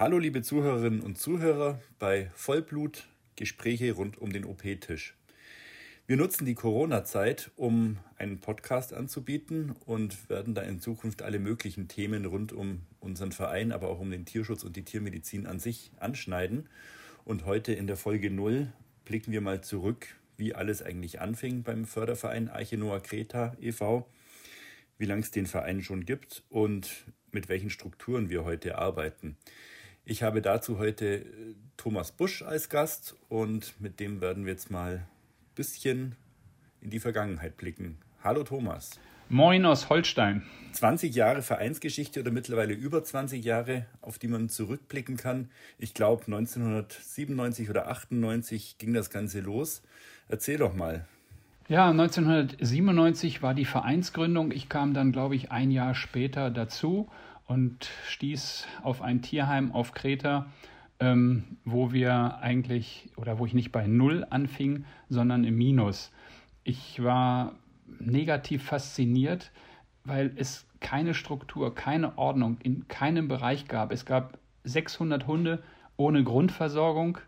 Hallo liebe Zuhörerinnen und Zuhörer bei Vollblut Gespräche rund um den OP-Tisch. Wir nutzen die Corona-Zeit, um einen Podcast anzubieten und werden da in Zukunft alle möglichen Themen rund um unseren Verein, aber auch um den Tierschutz und die Tiermedizin an sich anschneiden. Und heute in der Folge 0 blicken wir mal zurück, wie alles eigentlich anfing beim Förderverein Arche Noah Kreta e.V., wie lange es den Verein schon gibt und mit welchen Strukturen wir heute arbeiten. Ich habe dazu heute äh, Thomas Busch als Gast und mit dem werden wir jetzt mal ein bisschen in die Vergangenheit blicken. Hallo Thomas. Moin aus Holstein. 20 Jahre Vereinsgeschichte oder mittlerweile über 20 Jahre, auf die man zurückblicken kann. Ich glaube 1997 oder 98 ging das Ganze los. Erzähl doch mal. Ja, 1997 war die Vereinsgründung. Ich kam dann, glaube ich, ein Jahr später dazu und stieß auf ein Tierheim auf Kreta, ähm, wo wir eigentlich oder wo ich nicht bei Null anfing, sondern im Minus. Ich war negativ fasziniert, weil es keine Struktur, keine Ordnung in keinem Bereich gab. Es gab 600 Hunde ohne Grundversorgung.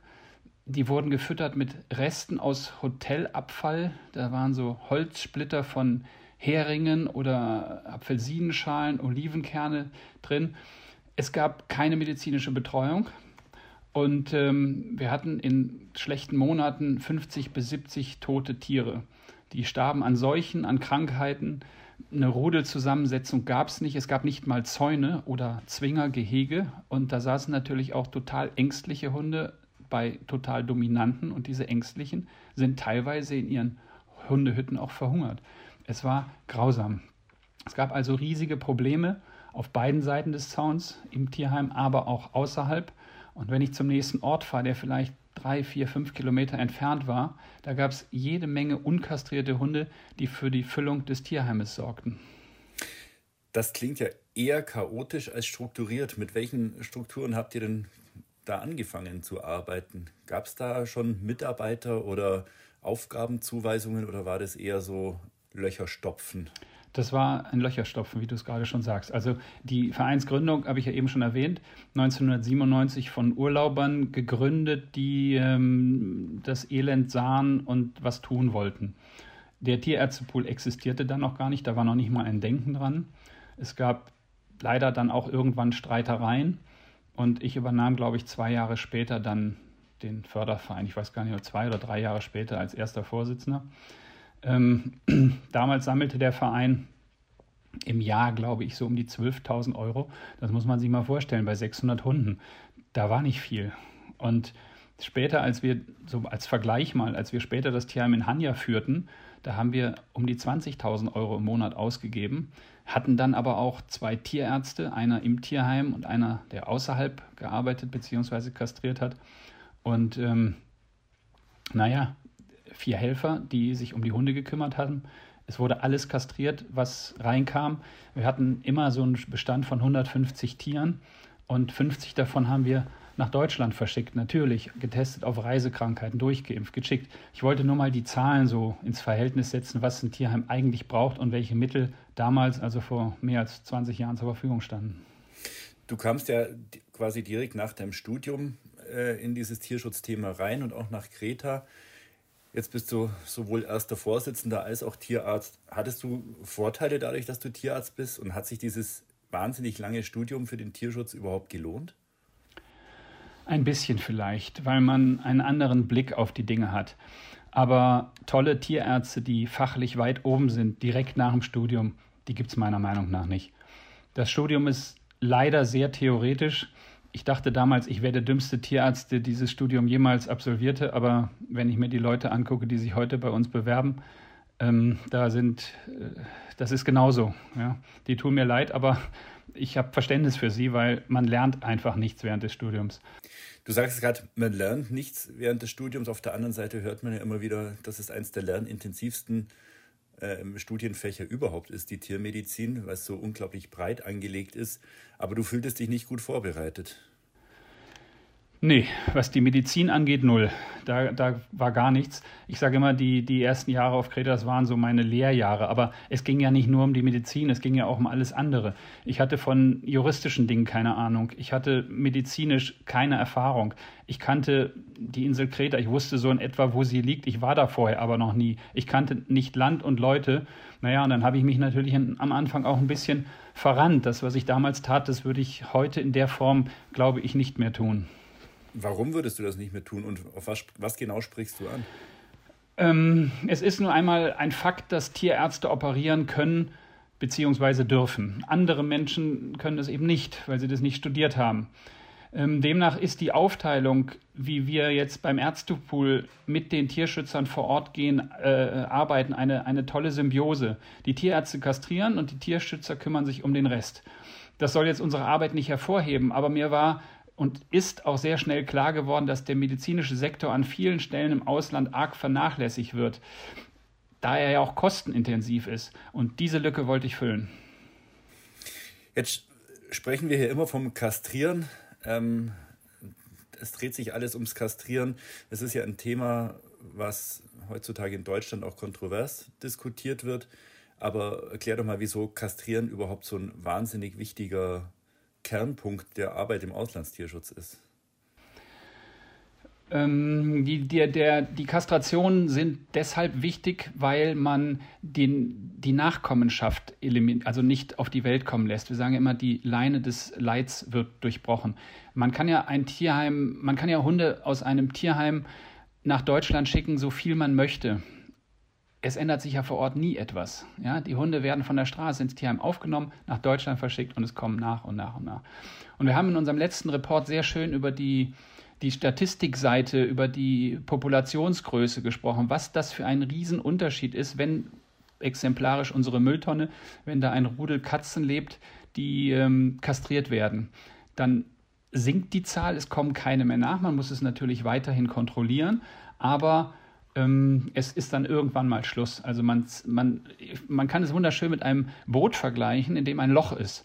Die wurden gefüttert mit Resten aus Hotelabfall. Da waren so Holzsplitter von Heringen oder Apfelsinenschalen, Olivenkerne drin. Es gab keine medizinische Betreuung und ähm, wir hatten in schlechten Monaten 50 bis 70 tote Tiere. Die starben an Seuchen, an Krankheiten. Eine Rudelzusammensetzung gab es nicht. Es gab nicht mal Zäune oder Zwingergehege. Und da saßen natürlich auch total ängstliche Hunde bei total dominanten. Und diese ängstlichen sind teilweise in ihren Hundehütten auch verhungert. Es war grausam. Es gab also riesige Probleme auf beiden Seiten des Zauns, im Tierheim, aber auch außerhalb. Und wenn ich zum nächsten Ort fahre, der vielleicht drei, vier, fünf Kilometer entfernt war, da gab es jede Menge unkastrierte Hunde, die für die Füllung des Tierheimes sorgten. Das klingt ja eher chaotisch als strukturiert. Mit welchen Strukturen habt ihr denn da angefangen zu arbeiten? Gab es da schon Mitarbeiter oder Aufgabenzuweisungen oder war das eher so Löcher stopfen? Das war ein Löcherstopfen, wie du es gerade schon sagst. Also die Vereinsgründung habe ich ja eben schon erwähnt, 1997 von Urlaubern gegründet, die ähm, das Elend sahen und was tun wollten. Der Tierärztepool existierte dann noch gar nicht, da war noch nicht mal ein Denken dran. Es gab leider dann auch irgendwann Streitereien und ich übernahm, glaube ich, zwei Jahre später dann den Förderverein. Ich weiß gar nicht, zwei oder drei Jahre später als erster Vorsitzender. Ähm, damals sammelte der Verein im Jahr, glaube ich, so um die 12.000 Euro. Das muss man sich mal vorstellen, bei 600 Hunden. Da war nicht viel. Und später, als wir, so als Vergleich mal, als wir später das Tierheim in Hanja führten, da haben wir um die 20.000 Euro im Monat ausgegeben, hatten dann aber auch zwei Tierärzte, einer im Tierheim und einer, der außerhalb gearbeitet bzw. kastriert hat. Und ähm, naja, vier Helfer, die sich um die Hunde gekümmert haben. Es wurde alles kastriert, was reinkam. Wir hatten immer so einen Bestand von 150 Tieren und 50 davon haben wir nach Deutschland verschickt, natürlich getestet auf Reisekrankheiten, durchgeimpft, geschickt. Ich wollte nur mal die Zahlen so ins Verhältnis setzen, was ein Tierheim eigentlich braucht und welche Mittel damals, also vor mehr als 20 Jahren zur Verfügung standen. Du kamst ja quasi direkt nach deinem Studium äh, in dieses Tierschutzthema rein und auch nach Kreta. Jetzt bist du sowohl erster Vorsitzender als auch Tierarzt. Hattest du Vorteile dadurch, dass du Tierarzt bist? Und hat sich dieses wahnsinnig lange Studium für den Tierschutz überhaupt gelohnt? Ein bisschen vielleicht, weil man einen anderen Blick auf die Dinge hat. Aber tolle Tierärzte, die fachlich weit oben sind, direkt nach dem Studium, die gibt es meiner Meinung nach nicht. Das Studium ist leider sehr theoretisch ich dachte damals, ich wäre der dümmste Tierarzt, der dieses Studium jemals absolvierte, aber wenn ich mir die Leute angucke, die sich heute bei uns bewerben, ähm, da sind, äh, das ist genauso. Ja. Die tun mir leid, aber ich habe Verständnis für sie, weil man lernt einfach nichts während des Studiums. Du sagst gerade, man lernt nichts während des Studiums. Auf der anderen Seite hört man ja immer wieder, dass es eines der lernintensivsten äh, Studienfächer überhaupt ist, die Tiermedizin, es so unglaublich breit angelegt ist. Aber du fühltest dich nicht gut vorbereitet. Nee, was die Medizin angeht, null. Da, da war gar nichts. Ich sage immer, die, die ersten Jahre auf Kreta, das waren so meine Lehrjahre. Aber es ging ja nicht nur um die Medizin, es ging ja auch um alles andere. Ich hatte von juristischen Dingen keine Ahnung. Ich hatte medizinisch keine Erfahrung. Ich kannte die Insel Kreta, ich wusste so in etwa, wo sie liegt. Ich war da vorher aber noch nie. Ich kannte nicht Land und Leute. Naja, und dann habe ich mich natürlich am Anfang auch ein bisschen verrannt. Das, was ich damals tat, das würde ich heute in der Form, glaube ich, nicht mehr tun. Warum würdest du das nicht mehr tun und auf was, was genau sprichst du an? Ähm, es ist nur einmal ein Fakt, dass Tierärzte operieren können bzw. dürfen. Andere Menschen können das eben nicht, weil sie das nicht studiert haben. Ähm, demnach ist die Aufteilung, wie wir jetzt beim Ärztepool mit den Tierschützern vor Ort gehen, äh, arbeiten, eine, eine tolle Symbiose. Die Tierärzte kastrieren und die Tierschützer kümmern sich um den Rest. Das soll jetzt unsere Arbeit nicht hervorheben, aber mir war und ist auch sehr schnell klar geworden, dass der medizinische Sektor an vielen Stellen im Ausland arg vernachlässigt wird, da er ja auch kostenintensiv ist. Und diese Lücke wollte ich füllen. Jetzt sprechen wir hier immer vom Kastrieren. Ähm, es dreht sich alles ums Kastrieren. Es ist ja ein Thema, was heutzutage in Deutschland auch kontrovers diskutiert wird. Aber erklär doch mal, wieso Kastrieren überhaupt so ein wahnsinnig wichtiger Kernpunkt der Arbeit im Auslandstierschutz ist? Ähm, die, der, der, die Kastrationen sind deshalb wichtig, weil man den, die Nachkommenschaft also nicht auf die Welt kommen lässt. Wir sagen ja immer, die Leine des Leids wird durchbrochen. Man kann ja ein Tierheim, man kann ja Hunde aus einem Tierheim nach Deutschland schicken, so viel man möchte es ändert sich ja vor Ort nie etwas. Ja, die Hunde werden von der Straße ins Tierheim aufgenommen, nach Deutschland verschickt und es kommen nach und nach und nach. Und wir haben in unserem letzten Report sehr schön über die, die Statistikseite, über die Populationsgröße gesprochen, was das für ein Riesenunterschied ist, wenn exemplarisch unsere Mülltonne, wenn da ein Rudel Katzen lebt, die ähm, kastriert werden. Dann sinkt die Zahl, es kommen keine mehr nach, man muss es natürlich weiterhin kontrollieren, aber es ist dann irgendwann mal Schluss. Also man, man, man kann es wunderschön mit einem Boot vergleichen, in dem ein Loch ist.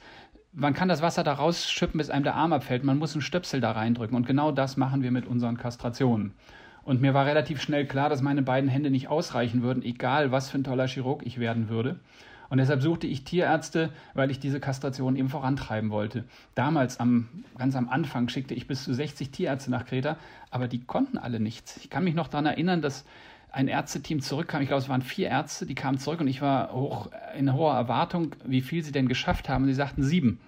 Man kann das Wasser da rausschippen, bis einem der Arm abfällt. Man muss einen Stöpsel da reindrücken. Und genau das machen wir mit unseren Kastrationen. Und mir war relativ schnell klar, dass meine beiden Hände nicht ausreichen würden, egal was für ein toller Chirurg ich werden würde. Und deshalb suchte ich Tierärzte, weil ich diese Kastration eben vorantreiben wollte. Damals, am, ganz am Anfang, schickte ich bis zu 60 Tierärzte nach Kreta, aber die konnten alle nichts. Ich kann mich noch daran erinnern, dass ein Ärzteteam zurückkam. Ich glaube, es waren vier Ärzte, die kamen zurück und ich war hoch, in hoher Erwartung, wie viel sie denn geschafft haben. Und sie sagten sieben.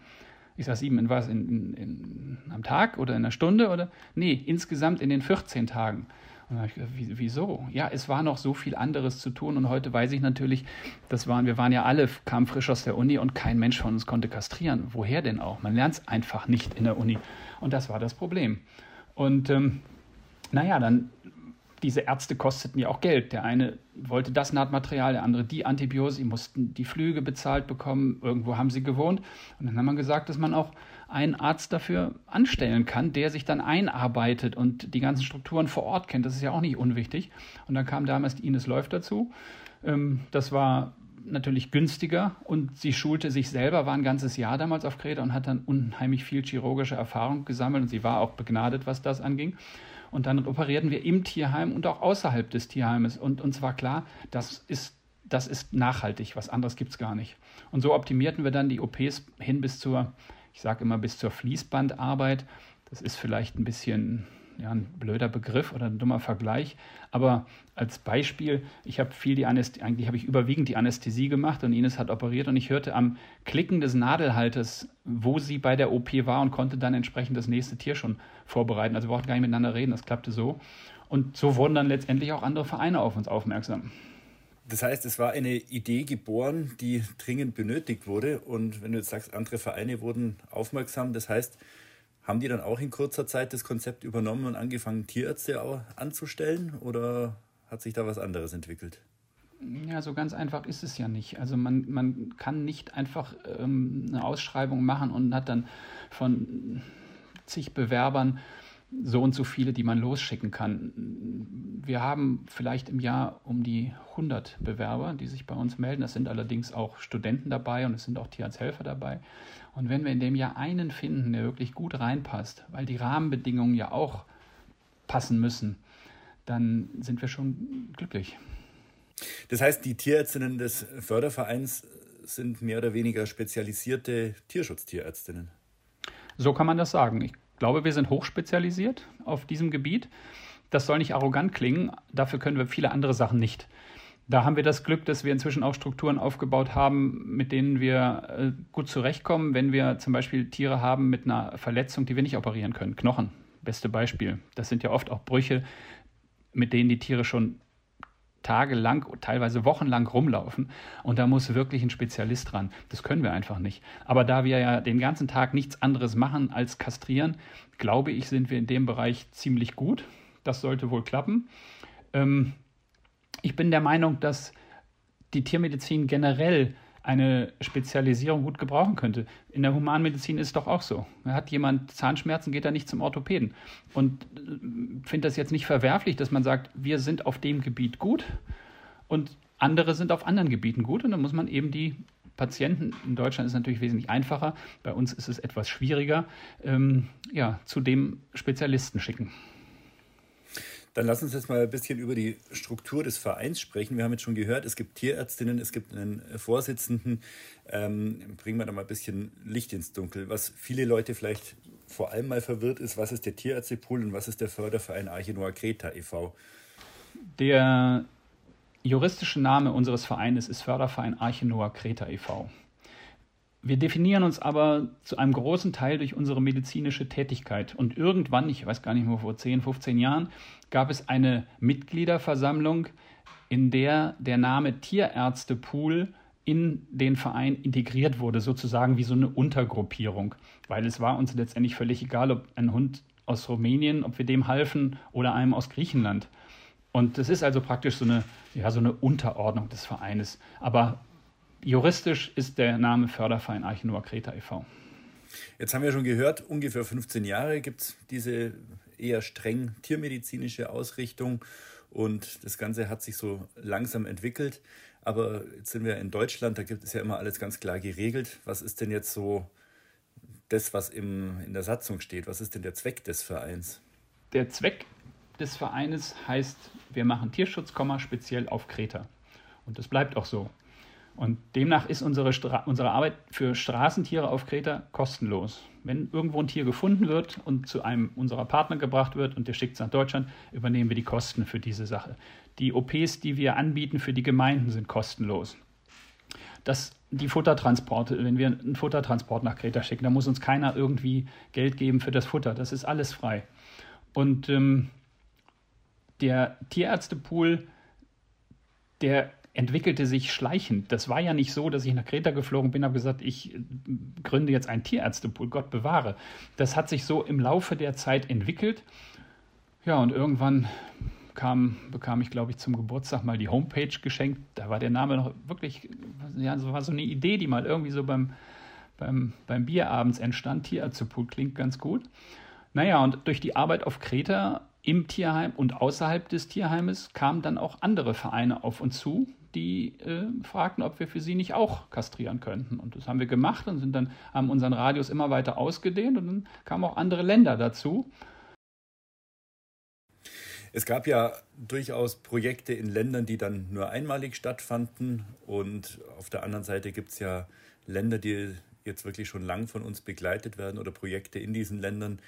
Ich sage sieben in was? In, in, in, am Tag oder in einer Stunde? Oder? Nee, insgesamt in den 14 Tagen. Gedacht, wieso? Ja, es war noch so viel anderes zu tun und heute weiß ich natürlich, das waren, wir waren ja alle, kamen frisch aus der Uni und kein Mensch von uns konnte kastrieren. Woher denn auch? Man lernt es einfach nicht in der Uni. Und das war das Problem. Und ähm, naja, dann diese Ärzte kosteten ja auch Geld. Der eine wollte das Nahtmaterial, der andere die Antibiotika, mussten die Flüge bezahlt bekommen, irgendwo haben sie gewohnt. Und dann haben wir gesagt, dass man auch einen Arzt dafür anstellen kann, der sich dann einarbeitet und die ganzen Strukturen vor Ort kennt. Das ist ja auch nicht unwichtig. Und dann kam damals die Ines Läuft dazu. Ähm, das war natürlich günstiger und sie schulte sich selber, war ein ganzes Jahr damals auf Kreta und hat dann unheimlich viel chirurgische Erfahrung gesammelt und sie war auch begnadet, was das anging. Und dann operierten wir im Tierheim und auch außerhalb des Tierheimes. Und uns war klar, das ist, das ist nachhaltig, was anderes gibt es gar nicht. Und so optimierten wir dann die OPs hin bis zur, ich sage immer, bis zur Fließbandarbeit. Das ist vielleicht ein bisschen ja, ein blöder Begriff oder ein dummer Vergleich. Aber als Beispiel, ich habe viel die Anästhesie, eigentlich habe ich überwiegend die Anästhesie gemacht und Ines hat operiert und ich hörte am Klicken des Nadelhalters, wo sie bei der OP war und konnte dann entsprechend das nächste Tier schon vorbereiten. Also wir brauchten gar nicht miteinander reden, das klappte so. Und so wurden dann letztendlich auch andere Vereine auf uns aufmerksam. Das heißt, es war eine Idee geboren, die dringend benötigt wurde. Und wenn du jetzt sagst, andere Vereine wurden aufmerksam, das heißt, haben die dann auch in kurzer Zeit das Konzept übernommen und angefangen, Tierärzte anzustellen? Oder hat sich da was anderes entwickelt? Ja, so ganz einfach ist es ja nicht. Also man, man kann nicht einfach ähm, eine Ausschreibung machen und hat dann von zig Bewerbern so und so viele, die man losschicken kann. Wir haben vielleicht im Jahr um die 100 Bewerber, die sich bei uns melden. Das sind allerdings auch Studenten dabei und es sind auch Tierarzthelfer dabei. Und wenn wir in dem Jahr einen finden, der wirklich gut reinpasst, weil die Rahmenbedingungen ja auch passen müssen, dann sind wir schon glücklich. Das heißt, die Tierärztinnen des Fördervereins sind mehr oder weniger spezialisierte Tierschutztierärztinnen. So kann man das sagen. Ich glaube, wir sind hochspezialisiert auf diesem Gebiet. Das soll nicht arrogant klingen, dafür können wir viele andere Sachen nicht. Da haben wir das Glück, dass wir inzwischen auch Strukturen aufgebaut haben, mit denen wir äh, gut zurechtkommen, wenn wir zum Beispiel Tiere haben mit einer Verletzung, die wir nicht operieren können. Knochen, beste Beispiel. Das sind ja oft auch Brüche, mit denen die Tiere schon tagelang, teilweise wochenlang rumlaufen. Und da muss wirklich ein Spezialist ran. Das können wir einfach nicht. Aber da wir ja den ganzen Tag nichts anderes machen als kastrieren, glaube ich, sind wir in dem Bereich ziemlich gut. Das sollte wohl klappen. Ähm, ich bin der Meinung, dass die Tiermedizin generell eine Spezialisierung gut gebrauchen könnte. In der Humanmedizin ist es doch auch so. Hat jemand Zahnschmerzen, geht er nicht zum Orthopäden. Und äh, finde das jetzt nicht verwerflich, dass man sagt, wir sind auf dem Gebiet gut und andere sind auf anderen Gebieten gut. Und dann muss man eben die Patienten, in Deutschland ist es natürlich wesentlich einfacher, bei uns ist es etwas schwieriger, ähm, ja, zu dem Spezialisten schicken. Dann lass uns jetzt mal ein bisschen über die Struktur des Vereins sprechen. Wir haben jetzt schon gehört, es gibt Tierärztinnen, es gibt einen Vorsitzenden. Ähm, bringen wir da mal ein bisschen Licht ins Dunkel. Was viele Leute vielleicht vor allem mal verwirrt ist, was ist der Tierärztepool und was ist der Förderverein Arche Noah Kreta e.V.? Der juristische Name unseres Vereines ist Förderverein Arche Noah Kreta e.V. Wir definieren uns aber zu einem großen Teil durch unsere medizinische Tätigkeit. Und irgendwann, ich weiß gar nicht mehr, vor 10, 15 Jahren, gab es eine Mitgliederversammlung, in der der Name Tierärztepool in den Verein integriert wurde, sozusagen wie so eine Untergruppierung. Weil es war uns letztendlich völlig egal, ob ein Hund aus Rumänien, ob wir dem halfen oder einem aus Griechenland. Und das ist also praktisch so eine, ja, so eine Unterordnung des Vereines. Aber Juristisch ist der Name Förderverein Archinoa Kreta e.V. Jetzt haben wir schon gehört, ungefähr 15 Jahre gibt es diese eher streng tiermedizinische Ausrichtung und das Ganze hat sich so langsam entwickelt. Aber jetzt sind wir in Deutschland, da gibt es ja immer alles ganz klar geregelt. Was ist denn jetzt so das, was im, in der Satzung steht? Was ist denn der Zweck des Vereins? Der Zweck des Vereines heißt, wir machen Tierschutz, speziell auf Kreta. Und das bleibt auch so. Und demnach ist unsere, unsere Arbeit für Straßentiere auf Kreta kostenlos. Wenn irgendwo ein Tier gefunden wird und zu einem unserer Partner gebracht wird und der schickt es nach Deutschland, übernehmen wir die Kosten für diese Sache. Die OPs, die wir anbieten für die Gemeinden, sind kostenlos. Das, die Futtertransporte, wenn wir einen Futtertransport nach Kreta schicken, da muss uns keiner irgendwie Geld geben für das Futter. Das ist alles frei. Und ähm, der Tierärztepool, der entwickelte sich schleichend. Das war ja nicht so, dass ich nach Kreta geflogen bin habe gesagt, ich gründe jetzt einen Tierärztepool, Gott bewahre. Das hat sich so im Laufe der Zeit entwickelt. Ja, und irgendwann kam, bekam ich, glaube ich, zum Geburtstag mal die Homepage geschenkt. Da war der Name noch wirklich, ja, so war so eine Idee, die mal irgendwie so beim, beim, beim Bier abends entstand. Tierärztepool klingt ganz gut. Naja, und durch die Arbeit auf Kreta im Tierheim und außerhalb des Tierheimes kamen dann auch andere Vereine auf uns zu, die äh, fragten, ob wir für sie nicht auch kastrieren könnten. Und das haben wir gemacht und sind dann, haben unseren Radius immer weiter ausgedehnt und dann kamen auch andere Länder dazu. Es gab ja durchaus Projekte in Ländern, die dann nur einmalig stattfanden. Und auf der anderen Seite gibt es ja Länder, die jetzt wirklich schon lang von uns begleitet werden oder Projekte in diesen Ländern.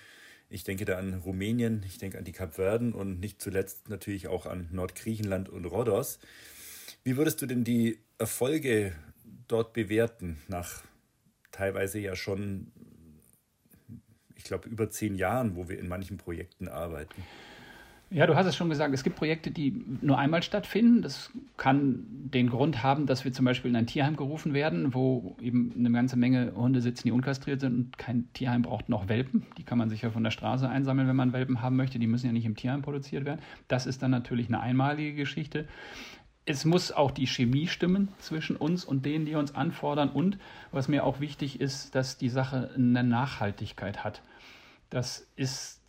Ich denke da an Rumänien, ich denke an die Kapverden und nicht zuletzt natürlich auch an Nordgriechenland und Rhodos. Wie würdest du denn die Erfolge dort bewerten, nach teilweise ja schon, ich glaube, über zehn Jahren, wo wir in manchen Projekten arbeiten? Ja, du hast es schon gesagt, es gibt Projekte, die nur einmal stattfinden. Das kann den Grund haben, dass wir zum Beispiel in ein Tierheim gerufen werden, wo eben eine ganze Menge Hunde sitzen, die unkastriert sind und kein Tierheim braucht noch Welpen. Die kann man sich ja von der Straße einsammeln, wenn man Welpen haben möchte. Die müssen ja nicht im Tierheim produziert werden. Das ist dann natürlich eine einmalige Geschichte es muss auch die Chemie stimmen zwischen uns und denen, die uns anfordern. Und was mir auch wichtig ist, dass die Sache eine Nachhaltigkeit hat. Das ist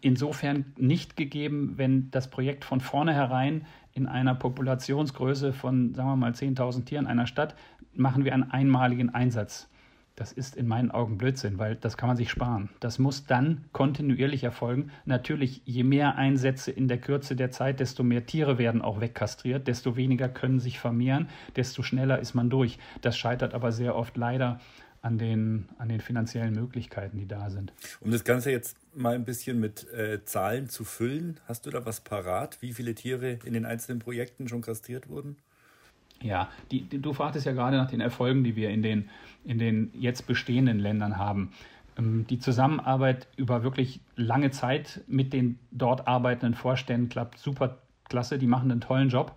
insofern nicht gegeben, wenn das Projekt von vornherein in einer Populationsgröße von, sagen wir mal, 10.000 Tieren einer Stadt, machen wir einen einmaligen Einsatz. Das ist in meinen Augen Blödsinn, weil das kann man sich sparen. Das muss dann kontinuierlich erfolgen. Natürlich, je mehr Einsätze in der Kürze der Zeit, desto mehr Tiere werden auch wegkastriert, desto weniger können sich vermehren, desto schneller ist man durch. Das scheitert aber sehr oft leider an den, an den finanziellen Möglichkeiten, die da sind. Um das Ganze jetzt mal ein bisschen mit äh, Zahlen zu füllen, hast du da was parat, wie viele Tiere in den einzelnen Projekten schon kastriert wurden? Ja, die, du fragtest ja gerade nach den Erfolgen, die wir in den, in den jetzt bestehenden Ländern haben. Ähm, die Zusammenarbeit über wirklich lange Zeit mit den dort arbeitenden Vorständen klappt super klasse. Die machen einen tollen Job.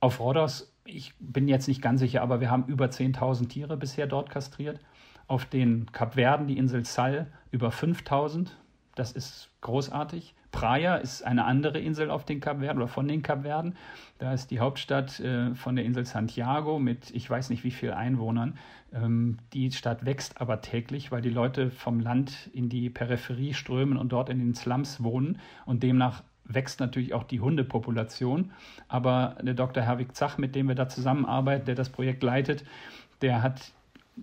Auf Rhodos, ich bin jetzt nicht ganz sicher, aber wir haben über 10.000 Tiere bisher dort kastriert. Auf den Kapverden, die Insel Sal, über 5.000. Das ist großartig. Praia ist eine andere Insel auf den Kapverden oder von den Kapverden. Da ist die Hauptstadt äh, von der Insel Santiago mit ich weiß nicht wie vielen Einwohnern. Ähm, die Stadt wächst aber täglich, weil die Leute vom Land in die Peripherie strömen und dort in den Slums wohnen und demnach wächst natürlich auch die Hundepopulation. Aber der Dr. Herwig Zach, mit dem wir da zusammenarbeiten, der das Projekt leitet, der hat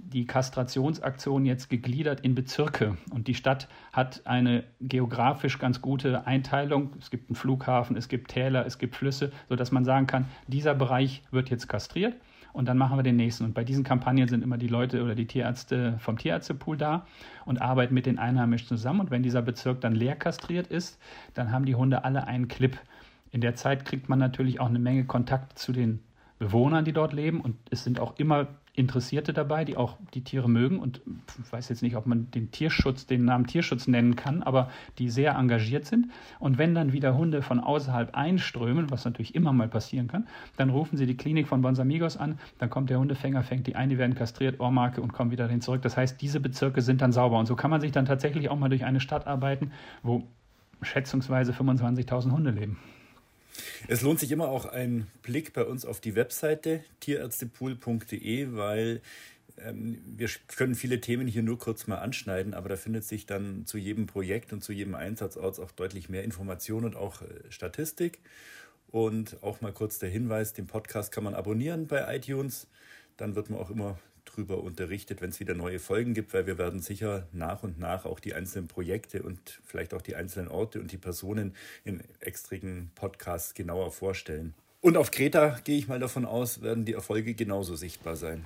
die Kastrationsaktion jetzt gegliedert in Bezirke. Und die Stadt hat eine geografisch ganz gute Einteilung. Es gibt einen Flughafen, es gibt Täler, es gibt Flüsse, sodass man sagen kann, dieser Bereich wird jetzt kastriert und dann machen wir den nächsten. Und bei diesen Kampagnen sind immer die Leute oder die Tierärzte vom Tierärztepool da und arbeiten mit den Einheimischen zusammen. Und wenn dieser Bezirk dann leer kastriert ist, dann haben die Hunde alle einen Clip. In der Zeit kriegt man natürlich auch eine Menge Kontakt zu den Bewohnern, die dort leben. Und es sind auch immer Interessierte dabei, die auch die Tiere mögen und ich weiß jetzt nicht, ob man den Tierschutz, den Namen Tierschutz nennen kann, aber die sehr engagiert sind. Und wenn dann wieder Hunde von außerhalb einströmen, was natürlich immer mal passieren kann, dann rufen sie die Klinik von Bonsamigos an, dann kommt der Hundefänger, fängt die ein, die werden kastriert, Ohrmarke und kommen wieder hin zurück. Das heißt, diese Bezirke sind dann sauber. Und so kann man sich dann tatsächlich auch mal durch eine Stadt arbeiten, wo schätzungsweise 25.000 Hunde leben. Es lohnt sich immer auch ein Blick bei uns auf die Webseite tierärztepool.de, weil ähm, wir können viele Themen hier nur kurz mal anschneiden, aber da findet sich dann zu jedem Projekt und zu jedem Einsatzort auch deutlich mehr Information und auch äh, Statistik. Und auch mal kurz der Hinweis, den Podcast kann man abonnieren bei iTunes. Dann wird man auch immer drüber unterrichtet, wenn es wieder neue Folgen gibt, weil wir werden sicher nach und nach auch die einzelnen Projekte und vielleicht auch die einzelnen Orte und die Personen in extrigen Podcasts genauer vorstellen. Und auf Kreta gehe ich mal davon aus, werden die Erfolge genauso sichtbar sein.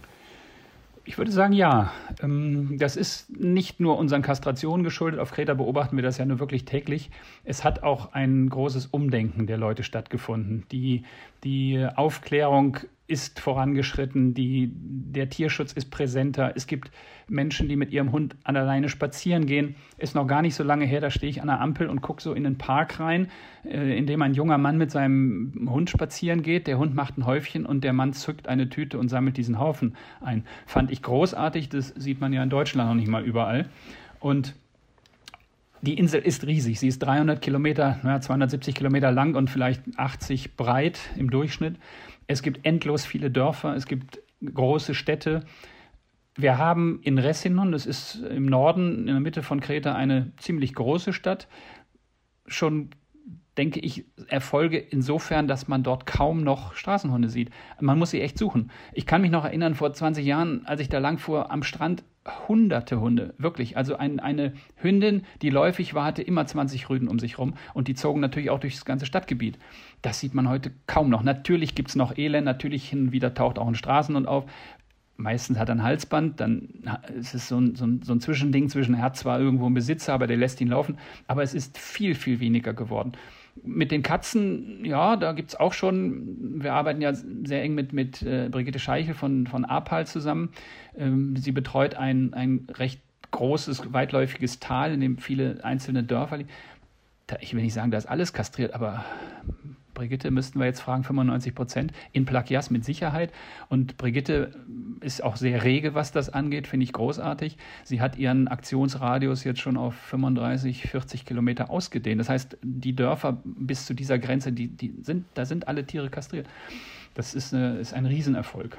Ich würde sagen, ja. Ähm, das ist nicht nur unseren Kastrationen geschuldet. Auf Kreta beobachten wir das ja nur wirklich täglich. Es hat auch ein großes Umdenken der Leute stattgefunden. Die, die Aufklärung ist vorangeschritten, die, der Tierschutz ist präsenter. Es gibt Menschen, die mit ihrem Hund an alleine spazieren gehen. Ist noch gar nicht so lange her, da stehe ich an der Ampel und gucke so in den Park rein, äh, in dem ein junger Mann mit seinem Hund spazieren geht. Der Hund macht ein Häufchen und der Mann zückt eine Tüte und sammelt diesen Haufen ein. Fand ich großartig, das sieht man ja in Deutschland noch nicht mal überall. Und die Insel ist riesig. Sie ist 300 Kilometer, 270 Kilometer lang und vielleicht 80 breit im Durchschnitt. Es gibt endlos viele Dörfer, es gibt große Städte. Wir haben in Ressinon, das ist im Norden, in der Mitte von Kreta, eine ziemlich große Stadt, schon denke ich, Erfolge insofern, dass man dort kaum noch Straßenhunde sieht. Man muss sie echt suchen. Ich kann mich noch erinnern, vor 20 Jahren, als ich da lang fuhr am Strand, hunderte Hunde, wirklich. Also ein, eine Hündin, die läufig war, hatte immer 20 Rüden um sich rum und die zogen natürlich auch durch das ganze Stadtgebiet. Das sieht man heute kaum noch. Natürlich gibt es noch Elend, natürlich hin und wieder taucht auch ein Straßenhund auf. Meistens hat er ein Halsband, dann ist es so ein, so, ein, so ein Zwischending zwischen, er hat zwar irgendwo einen Besitzer, aber der lässt ihn laufen, aber es ist viel, viel weniger geworden. Mit den Katzen, ja, da gibt es auch schon, wir arbeiten ja sehr eng mit, mit äh, Brigitte Scheichel von, von APAL zusammen. Ähm, sie betreut ein, ein recht großes, weitläufiges Tal, in dem viele einzelne Dörfer liegen. Ich will nicht sagen, da ist alles kastriert, aber Brigitte müssten wir jetzt fragen, 95 Prozent. In Plakias mit Sicherheit. Und Brigitte ist auch sehr rege, was das angeht, finde ich großartig. Sie hat ihren Aktionsradius jetzt schon auf 35, 40 Kilometer ausgedehnt. Das heißt, die Dörfer bis zu dieser Grenze, die, die sind, da sind alle Tiere kastriert. Das ist, eine, ist ein Riesenerfolg.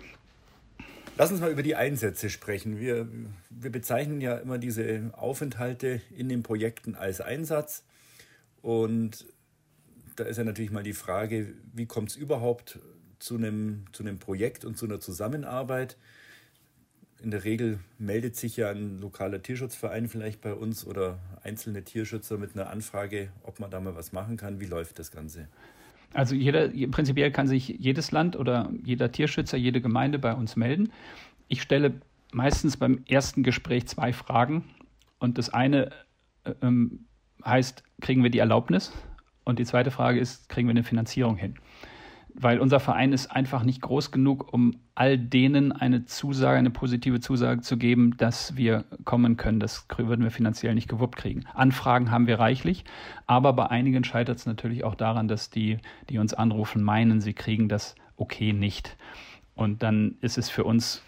Lass uns mal über die Einsätze sprechen. Wir, wir bezeichnen ja immer diese Aufenthalte in den Projekten als Einsatz. Und da ist ja natürlich mal die Frage, wie kommt es überhaupt zu einem, zu einem Projekt und zu einer Zusammenarbeit? In der Regel meldet sich ja ein lokaler Tierschutzverein vielleicht bei uns oder einzelne Tierschützer mit einer Anfrage, ob man da mal was machen kann. Wie läuft das Ganze? Also jeder, prinzipiell kann sich jedes Land oder jeder Tierschützer, jede Gemeinde bei uns melden. Ich stelle meistens beim ersten Gespräch zwei Fragen. Und das eine äh, ähm, heißt, kriegen wir die Erlaubnis? Und die zweite Frage ist, kriegen wir eine Finanzierung hin? Weil unser Verein ist einfach nicht groß genug, um all denen eine Zusage, eine positive Zusage zu geben, dass wir kommen können. Das würden wir finanziell nicht gewuppt kriegen. Anfragen haben wir reichlich, aber bei einigen scheitert es natürlich auch daran, dass die, die uns anrufen, meinen, sie kriegen das okay nicht. Und dann ist es für uns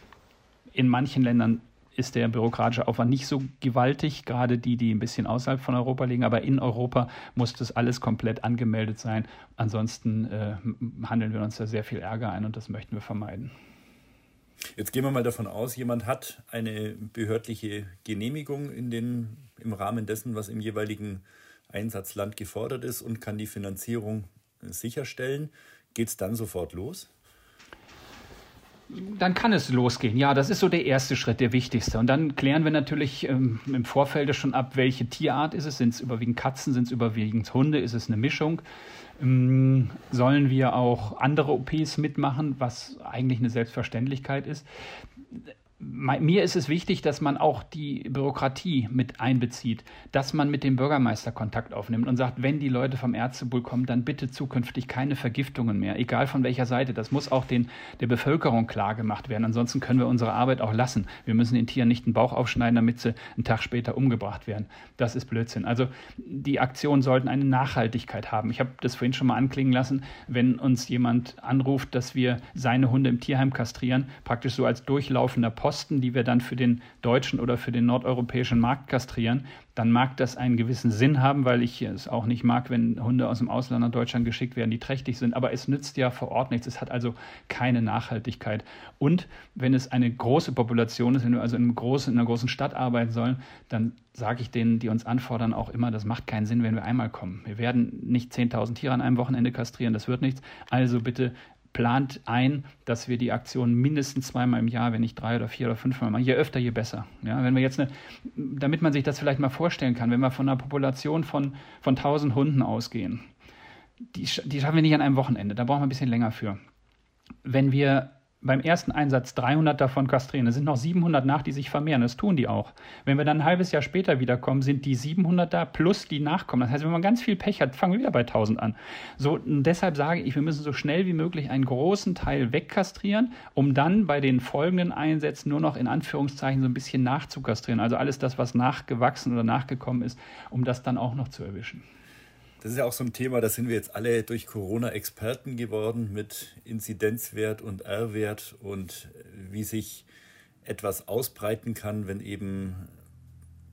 in manchen Ländern ist der bürokratische Aufwand nicht so gewaltig, gerade die, die ein bisschen außerhalb von Europa liegen. Aber in Europa muss das alles komplett angemeldet sein. Ansonsten äh, handeln wir uns da sehr viel Ärger ein und das möchten wir vermeiden. Jetzt gehen wir mal davon aus, jemand hat eine behördliche Genehmigung in den, im Rahmen dessen, was im jeweiligen Einsatzland gefordert ist und kann die Finanzierung sicherstellen. Geht es dann sofort los? Dann kann es losgehen. Ja, das ist so der erste Schritt, der wichtigste. Und dann klären wir natürlich ähm, im Vorfeld schon ab, welche Tierart ist es. Sind es überwiegend Katzen, sind es überwiegend Hunde, ist es eine Mischung? Ähm, sollen wir auch andere OPs mitmachen, was eigentlich eine Selbstverständlichkeit ist? Mir ist es wichtig, dass man auch die Bürokratie mit einbezieht, dass man mit dem Bürgermeister Kontakt aufnimmt und sagt, wenn die Leute vom Ärztebull kommen, dann bitte zukünftig keine Vergiftungen mehr, egal von welcher Seite. Das muss auch den, der Bevölkerung klar gemacht werden. Ansonsten können wir unsere Arbeit auch lassen. Wir müssen den Tieren nicht den Bauch aufschneiden, damit sie einen Tag später umgebracht werden. Das ist Blödsinn. Also die Aktionen sollten eine Nachhaltigkeit haben. Ich habe das vorhin schon mal anklingen lassen, wenn uns jemand anruft, dass wir seine Hunde im Tierheim kastrieren, praktisch so als durchlaufender Post Kosten, die wir dann für den deutschen oder für den nordeuropäischen Markt kastrieren, dann mag das einen gewissen Sinn haben, weil ich es auch nicht mag, wenn Hunde aus dem Ausland nach Deutschland geschickt werden, die trächtig sind. Aber es nützt ja vor Ort nichts. Es hat also keine Nachhaltigkeit. Und wenn es eine große Population ist, wenn wir also in, großen, in einer großen Stadt arbeiten sollen, dann sage ich denen, die uns anfordern, auch immer, das macht keinen Sinn, wenn wir einmal kommen. Wir werden nicht 10.000 Tiere an einem Wochenende kastrieren, das wird nichts. Also bitte plant ein, dass wir die Aktion mindestens zweimal im Jahr, wenn nicht drei oder vier oder fünfmal machen. Je öfter, je besser. Ja, wenn wir jetzt eine, damit man sich das vielleicht mal vorstellen kann, wenn wir von einer Population von, von 1000 Hunden ausgehen, die, die schaffen wir nicht an einem Wochenende, da brauchen wir ein bisschen länger für. Wenn wir beim ersten Einsatz 300 davon kastrieren. Es sind noch 700 nach, die sich vermehren. Das tun die auch. Wenn wir dann ein halbes Jahr später wiederkommen, sind die 700 da plus die nachkommen. Das heißt, wenn man ganz viel Pech hat, fangen wir wieder bei 1000 an. So, deshalb sage ich, wir müssen so schnell wie möglich einen großen Teil wegkastrieren, um dann bei den folgenden Einsätzen nur noch in Anführungszeichen so ein bisschen nachzukastrieren. Also alles das, was nachgewachsen oder nachgekommen ist, um das dann auch noch zu erwischen. Das ist ja auch so ein Thema, da sind wir jetzt alle durch Corona Experten geworden mit Inzidenzwert und R-Wert und wie sich etwas ausbreiten kann, wenn eben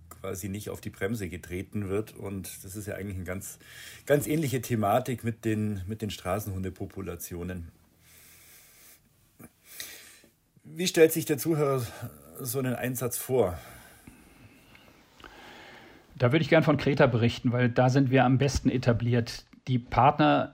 quasi nicht auf die Bremse getreten wird. Und das ist ja eigentlich eine ganz, ganz ähnliche Thematik mit den, mit den Straßenhundepopulationen. Wie stellt sich der Zuhörer so einen Einsatz vor? Da würde ich gern von Kreta berichten, weil da sind wir am besten etabliert. Die Partner,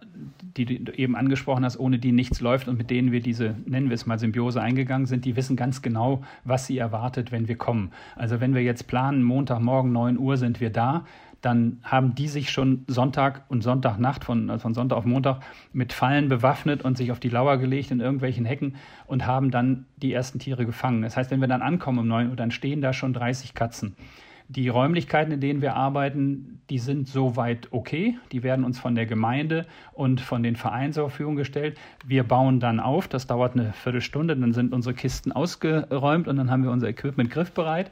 die du eben angesprochen hast, ohne die nichts läuft und mit denen wir diese, nennen wir es mal, Symbiose eingegangen sind, die wissen ganz genau, was sie erwartet, wenn wir kommen. Also wenn wir jetzt planen, Montagmorgen 9 Uhr sind wir da, dann haben die sich schon Sonntag und Sonntagnacht, von, also von Sonntag auf Montag, mit Fallen bewaffnet und sich auf die Lauer gelegt in irgendwelchen Hecken und haben dann die ersten Tiere gefangen. Das heißt, wenn wir dann ankommen um 9 Uhr, dann stehen da schon 30 Katzen. Die Räumlichkeiten, in denen wir arbeiten, die sind soweit okay. Die werden uns von der Gemeinde und von den Vereinen zur Verfügung gestellt. Wir bauen dann auf. Das dauert eine Viertelstunde. Dann sind unsere Kisten ausgeräumt und dann haben wir unser Equipment griffbereit.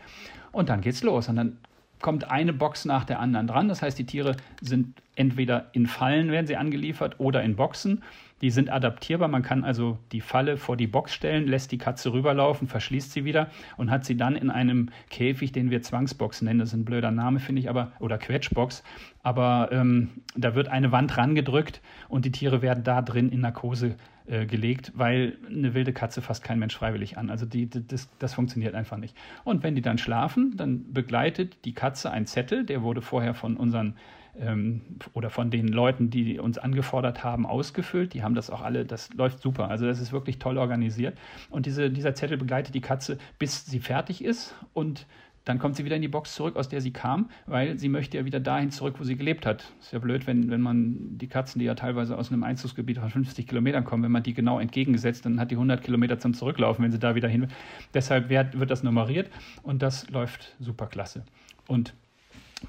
Und dann geht's los. Und dann kommt eine Box nach der anderen dran. Das heißt, die Tiere sind entweder in Fallen werden sie angeliefert oder in Boxen. Die sind adaptierbar. Man kann also die Falle vor die Box stellen, lässt die Katze rüberlaufen, verschließt sie wieder und hat sie dann in einem Käfig, den wir Zwangsbox nennen. Das ist ein blöder Name, finde ich, aber oder Quetschbox. Aber ähm, da wird eine Wand rangedrückt und die Tiere werden da drin in Narkose äh, gelegt, weil eine wilde Katze fasst kein Mensch freiwillig an. Also die, das, das funktioniert einfach nicht. Und wenn die dann schlafen, dann begleitet die Katze ein Zettel, der wurde vorher von unseren ähm, oder von den Leuten, die uns angefordert haben, ausgefüllt. Die haben das auch alle, das läuft super. Also das ist wirklich toll organisiert. Und diese, dieser Zettel begleitet die Katze, bis sie fertig ist und dann kommt sie wieder in die Box zurück, aus der sie kam, weil sie möchte ja wieder dahin zurück, wo sie gelebt hat. Ist ja blöd, wenn, wenn man die Katzen, die ja teilweise aus einem Einzugsgebiet von 50 Kilometern kommen, wenn man die genau entgegengesetzt, dann hat die 100 Kilometer zum Zurücklaufen, wenn sie da wieder hin will. Deshalb wird, das nummeriert und das läuft super klasse. Und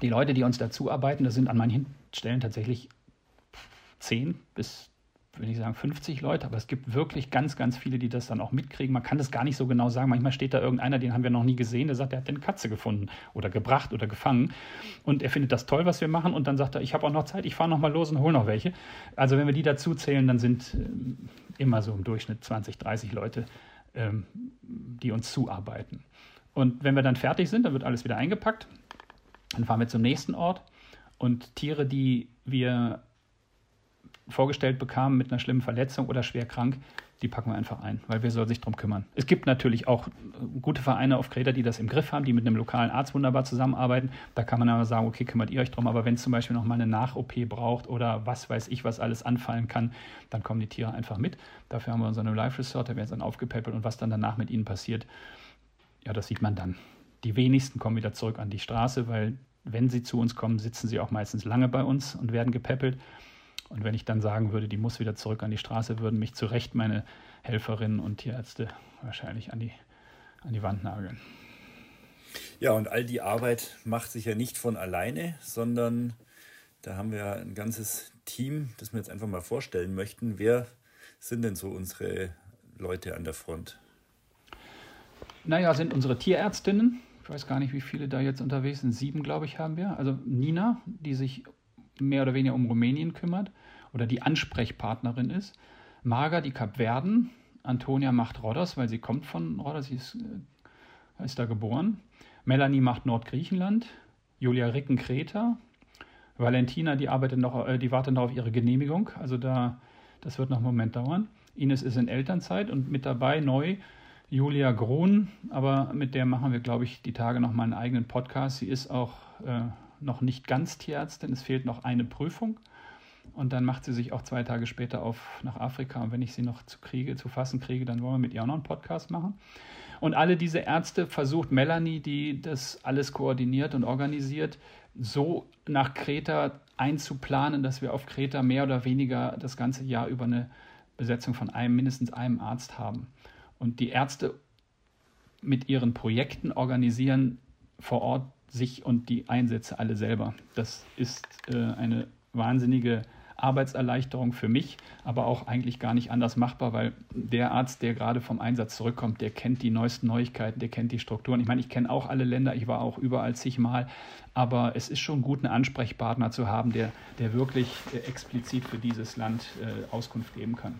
die Leute, die uns dazu arbeiten, das sind an manchen Stellen tatsächlich 10 bis würde ich sagen, 50 Leute, aber es gibt wirklich ganz, ganz viele, die das dann auch mitkriegen. Man kann das gar nicht so genau sagen. Manchmal steht da irgendeiner, den haben wir noch nie gesehen, der sagt, er hat eine Katze gefunden oder gebracht oder gefangen und er findet das toll, was wir machen und dann sagt er, ich habe auch noch Zeit, ich fahre noch mal los und hole noch welche. Also wenn wir die dazu zählen, dann sind äh, immer so im Durchschnitt 20, 30 Leute, ähm, die uns zuarbeiten. Und wenn wir dann fertig sind, dann wird alles wieder eingepackt. Dann fahren wir zum nächsten Ort und Tiere, die wir vorgestellt bekamen mit einer schlimmen Verletzung oder schwer krank, die packen wir einfach ein, weil wir sollen sich darum kümmern. Es gibt natürlich auch gute Vereine auf Kreta, die das im Griff haben, die mit einem lokalen Arzt wunderbar zusammenarbeiten. Da kann man aber sagen, okay, kümmert ihr euch drum. Aber wenn es zum Beispiel noch mal eine Nach-OP braucht oder was weiß ich, was alles anfallen kann, dann kommen die Tiere einfach mit. Dafür haben wir unseren Life Resort, werden sie dann aufgepäppelt und was dann danach mit ihnen passiert, ja, das sieht man dann. Die wenigsten kommen wieder zurück an die Straße, weil wenn sie zu uns kommen, sitzen sie auch meistens lange bei uns und werden gepäppelt. Und wenn ich dann sagen würde, die muss wieder zurück an die Straße, würden mich zu Recht meine Helferinnen und Tierärzte wahrscheinlich an die, an die Wand nageln. Ja, und all die Arbeit macht sich ja nicht von alleine, sondern da haben wir ein ganzes Team, das wir jetzt einfach mal vorstellen möchten. Wer sind denn so unsere Leute an der Front? Naja, sind unsere Tierärztinnen. Ich weiß gar nicht, wie viele da jetzt unterwegs sind. Sieben, glaube ich, haben wir. Also Nina, die sich mehr oder weniger um Rumänien kümmert oder die Ansprechpartnerin ist. Marga, die Kapverden. Antonia macht Rhodos, weil sie kommt von Rhodos, sie ist, äh, ist da geboren. Melanie macht Nordgriechenland. Julia Ricken Kreta. Valentina, die arbeitet noch, äh, die wartet noch auf ihre Genehmigung. Also da, das wird noch einen Moment dauern. Ines ist in Elternzeit und mit dabei neu Julia Grun, aber mit der machen wir, glaube ich, die Tage noch mal einen eigenen Podcast. Sie ist auch äh, noch nicht ganz Tierärztin, es fehlt noch eine Prüfung. Und dann macht sie sich auch zwei Tage später auf nach Afrika. Und wenn ich sie noch zu kriege, zu fassen kriege, dann wollen wir mit ihr auch noch einen Podcast machen. Und alle diese Ärzte versucht Melanie, die das alles koordiniert und organisiert, so nach Kreta einzuplanen, dass wir auf Kreta mehr oder weniger das ganze Jahr über eine Besetzung von einem, mindestens einem Arzt haben. Und die Ärzte mit ihren Projekten organisieren vor Ort sich und die Einsätze alle selber. Das ist äh, eine wahnsinnige Arbeitserleichterung für mich, aber auch eigentlich gar nicht anders machbar, weil der Arzt, der gerade vom Einsatz zurückkommt, der kennt die neuesten Neuigkeiten, der kennt die Strukturen. Ich meine, ich kenne auch alle Länder, ich war auch überall zigmal, aber es ist schon gut, einen Ansprechpartner zu haben, der, der wirklich äh, explizit für dieses Land äh, Auskunft geben kann.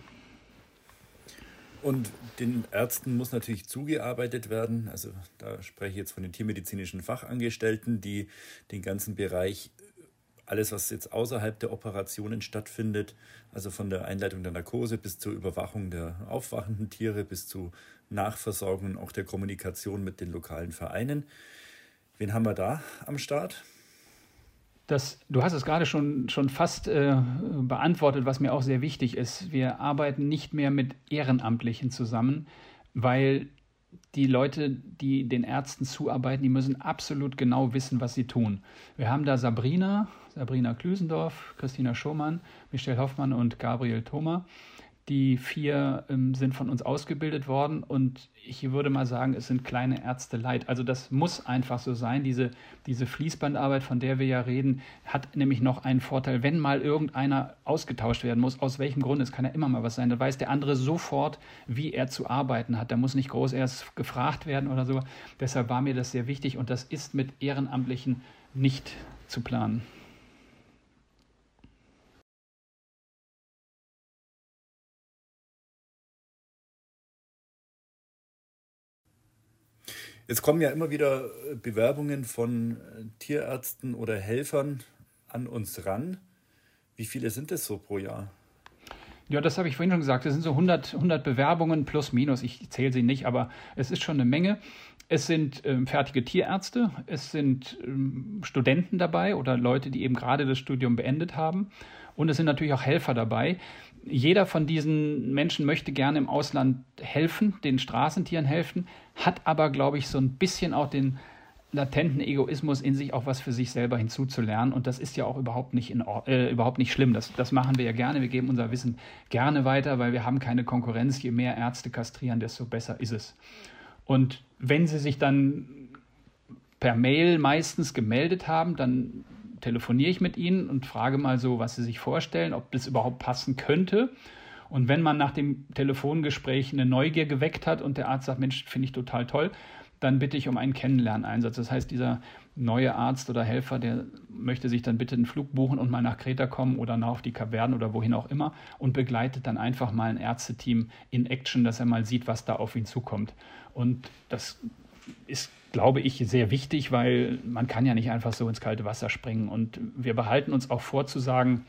Und den Ärzten muss natürlich zugearbeitet werden. Also da spreche ich jetzt von den tiermedizinischen Fachangestellten, die den ganzen Bereich, alles was jetzt außerhalb der Operationen stattfindet, also von der Einleitung der Narkose bis zur Überwachung der aufwachenden Tiere, bis zu Nachversorgung und auch der Kommunikation mit den lokalen Vereinen. Wen haben wir da am Start? Das, du hast es gerade schon, schon fast äh, beantwortet, was mir auch sehr wichtig ist. Wir arbeiten nicht mehr mit Ehrenamtlichen zusammen, weil die Leute, die den Ärzten zuarbeiten, die müssen absolut genau wissen, was sie tun. Wir haben da Sabrina, Sabrina Klüsendorf, Christina Schumann, Michelle Hoffmann und Gabriel Thoma. Die vier ähm, sind von uns ausgebildet worden und ich würde mal sagen, es sind kleine Ärzte leid. Also das muss einfach so sein. Diese, diese Fließbandarbeit, von der wir ja reden, hat nämlich noch einen Vorteil. Wenn mal irgendeiner ausgetauscht werden muss, aus welchem Grund, es kann ja immer mal was sein, da weiß der andere sofort, wie er zu arbeiten hat. Da muss nicht groß erst gefragt werden oder so. Deshalb war mir das sehr wichtig und das ist mit Ehrenamtlichen nicht zu planen. Jetzt kommen ja immer wieder äh, Bewerbungen von äh, Tierärzten oder Helfern an uns ran. Wie viele sind es so pro Jahr? Ja, das habe ich vorhin schon gesagt. Es sind so 100, 100 Bewerbungen plus minus. Ich zähle sie nicht, aber es ist schon eine Menge. Es sind ähm, fertige Tierärzte, es sind ähm, Studenten dabei oder Leute, die eben gerade das Studium beendet haben. Und es sind natürlich auch Helfer dabei. Jeder von diesen Menschen möchte gerne im Ausland helfen, den Straßentieren helfen, hat aber, glaube ich, so ein bisschen auch den latenten Egoismus in sich, auch was für sich selber hinzuzulernen. Und das ist ja auch überhaupt nicht, in, äh, überhaupt nicht schlimm. Das, das machen wir ja gerne. Wir geben unser Wissen gerne weiter, weil wir haben keine Konkurrenz. Je mehr Ärzte kastrieren, desto besser ist es. Und wenn sie sich dann per Mail meistens gemeldet haben, dann telefoniere ich mit ihnen und frage mal so, was sie sich vorstellen, ob das überhaupt passen könnte. Und wenn man nach dem Telefongespräch eine Neugier geweckt hat und der Arzt sagt, Mensch, finde ich total toll, dann bitte ich um einen Kennenlerneinsatz. Das heißt, dieser neue Arzt oder Helfer, der möchte sich dann bitte einen Flug buchen und mal nach Kreta kommen oder nach auf die Kavernen oder wohin auch immer und begleitet dann einfach mal ein Ärzteteam in Action, dass er mal sieht, was da auf ihn zukommt. Und das ist, glaube ich, sehr wichtig, weil man kann ja nicht einfach so ins kalte Wasser springen. Und wir behalten uns auch vor zu sagen,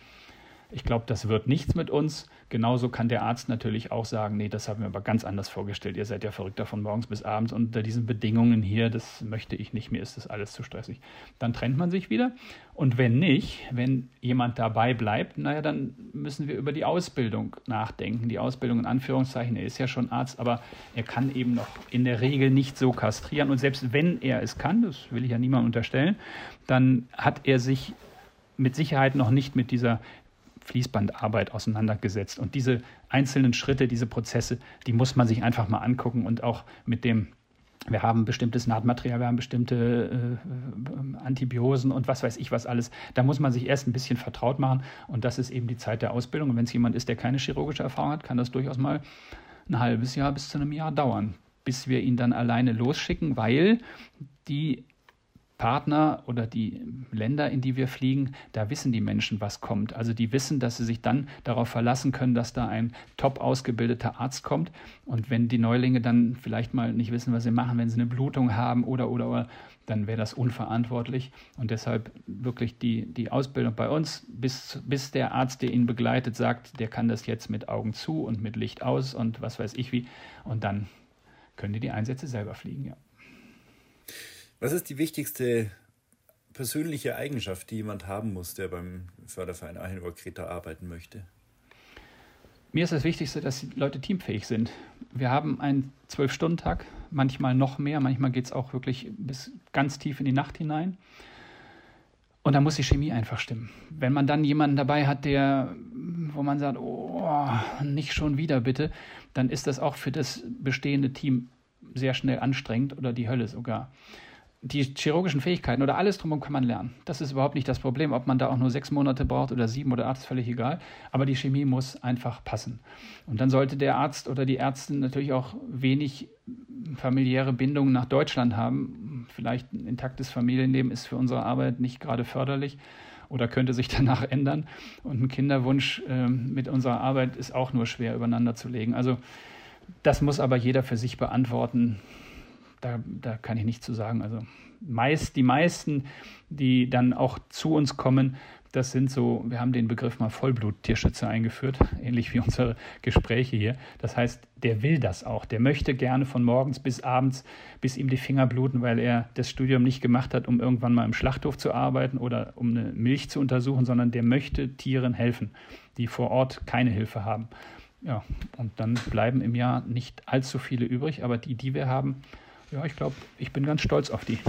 ich glaube, das wird nichts mit uns. Genauso kann der Arzt natürlich auch sagen, nee, das haben wir aber ganz anders vorgestellt. Ihr seid ja verrückter von morgens bis abends unter diesen Bedingungen hier, das möchte ich nicht, mir ist das alles zu stressig. Dann trennt man sich wieder. Und wenn nicht, wenn jemand dabei bleibt, naja, dann müssen wir über die Ausbildung nachdenken. Die Ausbildung in Anführungszeichen, er ist ja schon Arzt, aber er kann eben noch in der Regel nicht so kastrieren. Und selbst wenn er es kann, das will ich ja niemandem unterstellen, dann hat er sich mit Sicherheit noch nicht mit dieser Fließbandarbeit auseinandergesetzt. Und diese einzelnen Schritte, diese Prozesse, die muss man sich einfach mal angucken und auch mit dem wir haben bestimmtes Nahtmaterial, wir haben bestimmte äh, Antibiosen und was weiß ich was alles. Da muss man sich erst ein bisschen vertraut machen und das ist eben die Zeit der Ausbildung. Und wenn es jemand ist, der keine chirurgische Erfahrung hat, kann das durchaus mal ein halbes Jahr bis zu einem Jahr dauern, bis wir ihn dann alleine losschicken, weil die Partner oder die Länder, in die wir fliegen, da wissen die Menschen, was kommt. Also die wissen, dass sie sich dann darauf verlassen können, dass da ein top ausgebildeter Arzt kommt. Und wenn die Neulinge dann vielleicht mal nicht wissen, was sie machen, wenn sie eine Blutung haben oder oder oder, dann wäre das unverantwortlich. Und deshalb wirklich die, die Ausbildung bei uns, bis, bis der Arzt, der ihn begleitet, sagt, der kann das jetzt mit Augen zu und mit Licht aus und was weiß ich wie. Und dann können die die Einsätze selber fliegen, ja. Was ist die wichtigste persönliche Eigenschaft, die jemand haben muss, der beim Förderverein Ahenor Kreta arbeiten möchte? Mir ist das Wichtigste, dass die Leute teamfähig sind. Wir haben einen Zwölf-Stunden-Tag, manchmal noch mehr, manchmal geht es auch wirklich bis ganz tief in die Nacht hinein. Und da muss die Chemie einfach stimmen. Wenn man dann jemanden dabei hat, der, wo man sagt, oh, nicht schon wieder bitte, dann ist das auch für das bestehende Team sehr schnell anstrengend oder die Hölle sogar die chirurgischen Fähigkeiten oder alles drumherum kann man lernen. Das ist überhaupt nicht das Problem, ob man da auch nur sechs Monate braucht oder sieben oder acht, ist völlig egal. Aber die Chemie muss einfach passen. Und dann sollte der Arzt oder die Ärztin natürlich auch wenig familiäre Bindungen nach Deutschland haben. Vielleicht ein intaktes Familienleben ist für unsere Arbeit nicht gerade förderlich oder könnte sich danach ändern. Und ein Kinderwunsch äh, mit unserer Arbeit ist auch nur schwer übereinander zu legen. Also das muss aber jeder für sich beantworten da, da kann ich nichts zu sagen. Also meist, die meisten, die dann auch zu uns kommen, das sind so, wir haben den Begriff mal Vollblut-Tierschützer eingeführt, ähnlich wie unsere Gespräche hier. Das heißt, der will das auch. Der möchte gerne von morgens bis abends, bis ihm die Finger bluten, weil er das Studium nicht gemacht hat, um irgendwann mal im Schlachthof zu arbeiten oder um eine Milch zu untersuchen, sondern der möchte Tieren helfen, die vor Ort keine Hilfe haben. Ja, und dann bleiben im Jahr nicht allzu viele übrig, aber die, die wir haben, ja, ich glaube, ich bin ganz stolz auf die.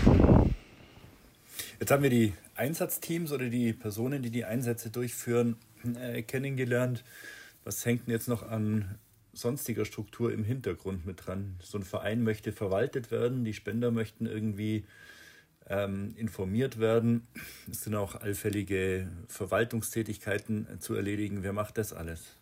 Jetzt haben wir die Einsatzteams oder die Personen, die die Einsätze durchführen, äh, kennengelernt. Was hängt denn jetzt noch an sonstiger Struktur im Hintergrund mit dran? So ein Verein möchte verwaltet werden, die Spender möchten irgendwie ähm, informiert werden. Es sind auch allfällige Verwaltungstätigkeiten zu erledigen. Wer macht das alles?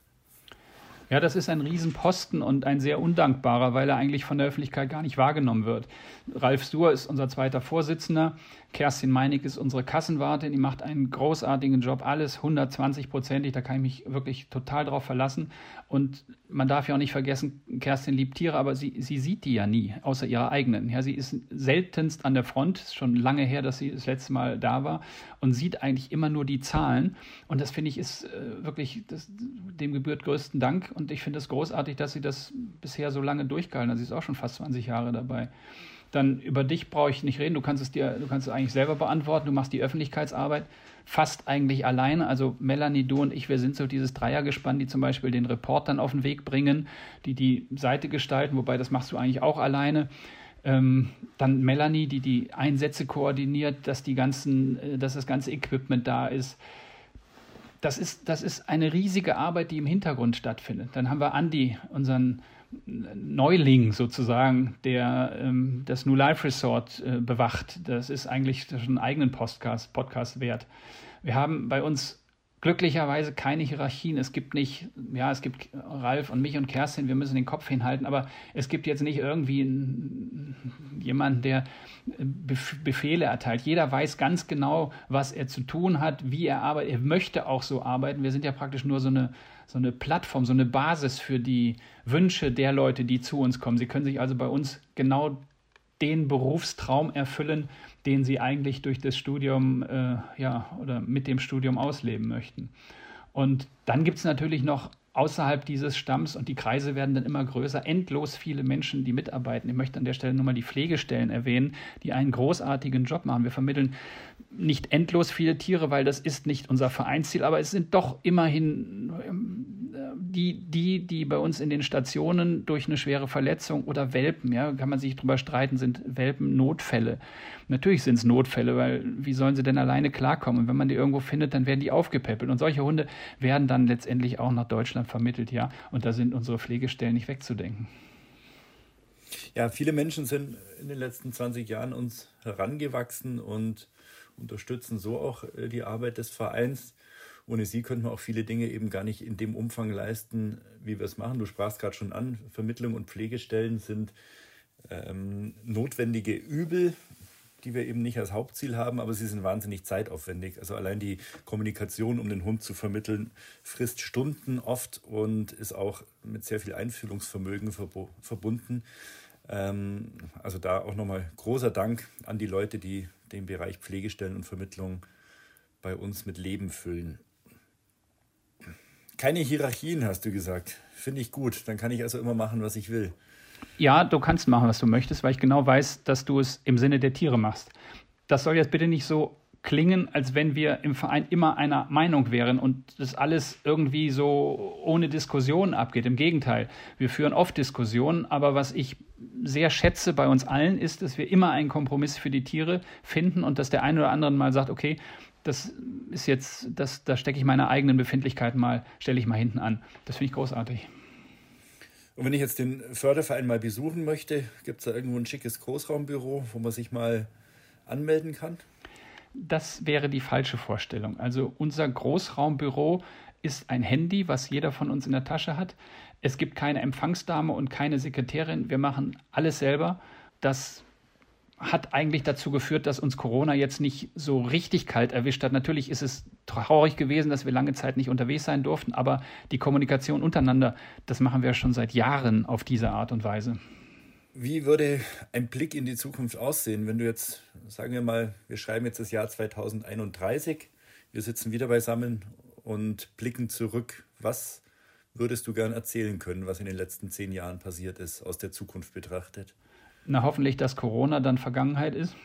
Ja, das ist ein Riesenposten und ein sehr undankbarer, weil er eigentlich von der Öffentlichkeit gar nicht wahrgenommen wird. Ralf Suhr ist unser zweiter Vorsitzender. Kerstin Meinig ist unsere Kassenwartin. Die macht einen großartigen Job. Alles 120-prozentig. Da kann ich mich wirklich total drauf verlassen. Und man darf ja auch nicht vergessen, Kerstin liebt Tiere, aber sie, sie sieht die ja nie, außer ihrer eigenen. Ja, sie ist seltenst an der Front. Ist schon lange her, dass sie das letzte Mal da war und sieht eigentlich immer nur die Zahlen. Und das finde ich ist äh, wirklich, das, dem gebührt größten Dank. Und ich finde es großartig, dass sie das bisher so lange durchgehalten hat. Sie ist auch schon fast 20 Jahre dabei. Dann über dich brauche ich nicht reden. Du kannst es dir, du kannst es eigentlich selber beantworten. Du machst die Öffentlichkeitsarbeit fast eigentlich alleine. Also Melanie, du und ich, wir sind so dieses Dreiergespann, die zum Beispiel den Report dann auf den Weg bringen, die die Seite gestalten, wobei das machst du eigentlich auch alleine. Ähm, dann Melanie, die die Einsätze koordiniert, dass, die ganzen, äh, dass das ganze Equipment da ist. Das ist, das ist eine riesige Arbeit, die im Hintergrund stattfindet. Dann haben wir Andi, unseren Neuling sozusagen, der ähm, das New Life Resort äh, bewacht. Das ist eigentlich schon einen eigenen Podcast, Podcast wert. Wir haben bei uns glücklicherweise keine Hierarchien. Es gibt nicht, ja, es gibt Ralf und mich und Kerstin, wir müssen den Kopf hinhalten, aber es gibt jetzt nicht irgendwie jemanden, der äh, Befehle erteilt. Jeder weiß ganz genau, was er zu tun hat, wie er arbeitet. Er möchte auch so arbeiten. Wir sind ja praktisch nur so eine, so eine Plattform, so eine Basis für die Wünsche der Leute, die zu uns kommen. Sie können sich also bei uns genau den Berufstraum erfüllen, den sie eigentlich durch das Studium äh, ja, oder mit dem Studium ausleben möchten. Und dann gibt es natürlich noch außerhalb dieses Stamms und die Kreise werden dann immer größer, endlos viele Menschen, die mitarbeiten. Ich möchte an der Stelle nur mal die Pflegestellen erwähnen, die einen großartigen Job machen. Wir vermitteln nicht endlos viele Tiere, weil das ist nicht unser Vereinsziel, aber es sind doch immerhin ähm, die, die, die bei uns in den Stationen durch eine schwere Verletzung oder Welpen, ja, kann man sich drüber streiten, sind Welpen Notfälle. Natürlich sind es Notfälle, weil wie sollen sie denn alleine klarkommen? Und wenn man die irgendwo findet, dann werden die aufgepäppelt. Und solche Hunde werden dann letztendlich auch nach Deutschland vermittelt, ja. Und da sind unsere Pflegestellen nicht wegzudenken. Ja, viele Menschen sind in den letzten 20 Jahren uns herangewachsen und unterstützen so auch äh, die Arbeit des Vereins. Ohne sie könnten wir auch viele Dinge eben gar nicht in dem Umfang leisten, wie wir es machen. Du sprachst gerade schon an, Vermittlung und Pflegestellen sind ähm, notwendige Übel, die wir eben nicht als Hauptziel haben, aber sie sind wahnsinnig zeitaufwendig. Also allein die Kommunikation, um den Hund zu vermitteln, frisst Stunden oft und ist auch mit sehr viel Einfühlungsvermögen verbunden. Ähm, also da auch nochmal großer Dank an die Leute, die den Bereich Pflegestellen und Vermittlung bei uns mit Leben füllen. Keine Hierarchien, hast du gesagt. Finde ich gut. Dann kann ich also immer machen, was ich will. Ja, du kannst machen, was du möchtest, weil ich genau weiß, dass du es im Sinne der Tiere machst. Das soll jetzt bitte nicht so klingen, als wenn wir im Verein immer einer Meinung wären und das alles irgendwie so ohne Diskussion abgeht. Im Gegenteil, wir führen oft Diskussionen, aber was ich sehr schätze bei uns allen ist, dass wir immer einen Kompromiss für die Tiere finden und dass der eine oder andere mal sagt, okay, das ist jetzt, das, da stecke ich meine eigenen Befindlichkeiten mal, stelle ich mal hinten an. Das finde ich großartig. Und wenn ich jetzt den Förderverein mal besuchen möchte, gibt es da irgendwo ein schickes Großraumbüro, wo man sich mal anmelden kann? Das wäre die falsche Vorstellung. Also unser Großraumbüro ist ein Handy, was jeder von uns in der Tasche hat. Es gibt keine Empfangsdame und keine Sekretärin. Wir machen alles selber. Das hat eigentlich dazu geführt, dass uns Corona jetzt nicht so richtig kalt erwischt hat. Natürlich ist es traurig gewesen, dass wir lange Zeit nicht unterwegs sein durften, aber die Kommunikation untereinander, das machen wir schon seit Jahren auf diese Art und Weise. Wie würde ein Blick in die Zukunft aussehen, wenn du jetzt, sagen wir mal, wir schreiben jetzt das Jahr 2031, wir sitzen wieder beisammen und blicken zurück. Was würdest du gern erzählen können, was in den letzten zehn Jahren passiert ist, aus der Zukunft betrachtet? Na, hoffentlich, dass Corona dann Vergangenheit ist.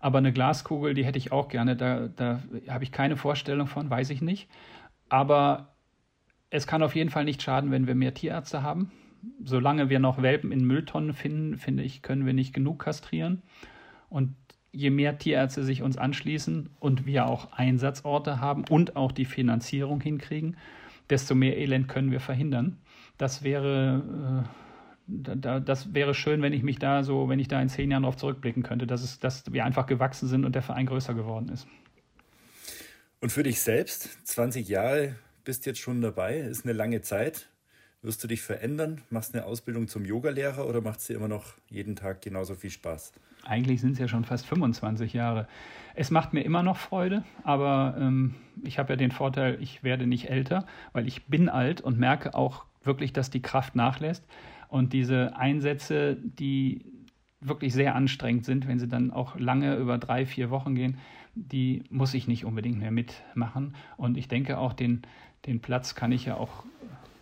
Aber eine Glaskugel, die hätte ich auch gerne. Da, da habe ich keine Vorstellung von, weiß ich nicht. Aber es kann auf jeden Fall nicht schaden, wenn wir mehr Tierärzte haben. Solange wir noch Welpen in Mülltonnen finden, finde ich, können wir nicht genug kastrieren. Und je mehr Tierärzte sich uns anschließen und wir auch Einsatzorte haben und auch die Finanzierung hinkriegen, desto mehr Elend können wir verhindern. Das wäre. Da, das wäre schön, wenn ich mich da so, wenn ich da in zehn Jahren darauf zurückblicken könnte, dass, es, dass wir einfach gewachsen sind und der Verein größer geworden ist. Und für dich selbst, 20 Jahre bist jetzt schon dabei, ist eine lange Zeit. Wirst du dich verändern? Machst eine Ausbildung zum Yogalehrer oder macht es dir immer noch jeden Tag genauso viel Spaß? Eigentlich sind es ja schon fast 25 Jahre. Es macht mir immer noch Freude, aber ähm, ich habe ja den Vorteil, ich werde nicht älter, weil ich bin alt und merke auch wirklich, dass die Kraft nachlässt. Und diese Einsätze, die wirklich sehr anstrengend sind, wenn sie dann auch lange über drei, vier Wochen gehen, die muss ich nicht unbedingt mehr mitmachen. Und ich denke auch, den, den Platz kann ich ja auch